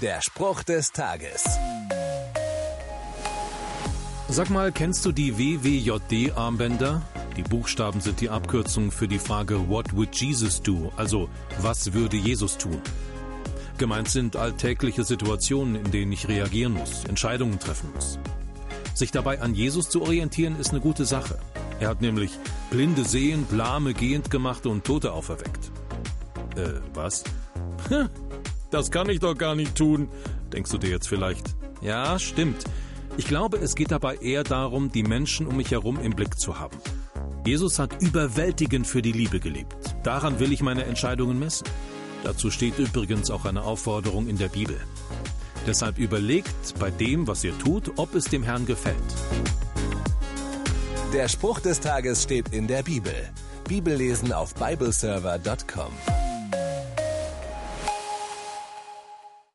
Der Spruch des Tages. Sag mal, kennst du die WWJD-Armbänder? Die Buchstaben sind die Abkürzung für die Frage What would Jesus do? Also, was würde Jesus tun? Gemeint sind alltägliche Situationen, in denen ich reagieren muss, Entscheidungen treffen muss. Sich dabei an Jesus zu orientieren, ist eine gute Sache. Er hat nämlich Blinde sehend, Lahme gehend gemacht und Tote auferweckt. Äh, was? Das kann ich doch gar nicht tun, denkst du dir jetzt vielleicht. Ja, stimmt. Ich glaube, es geht dabei eher darum, die Menschen um mich herum im Blick zu haben. Jesus hat überwältigend für die Liebe gelebt. Daran will ich meine Entscheidungen messen. Dazu steht übrigens auch eine Aufforderung in der Bibel. Deshalb überlegt bei dem, was ihr tut, ob es dem Herrn gefällt. Der Spruch des Tages steht in der Bibel. Bibellesen auf bibleserver.com.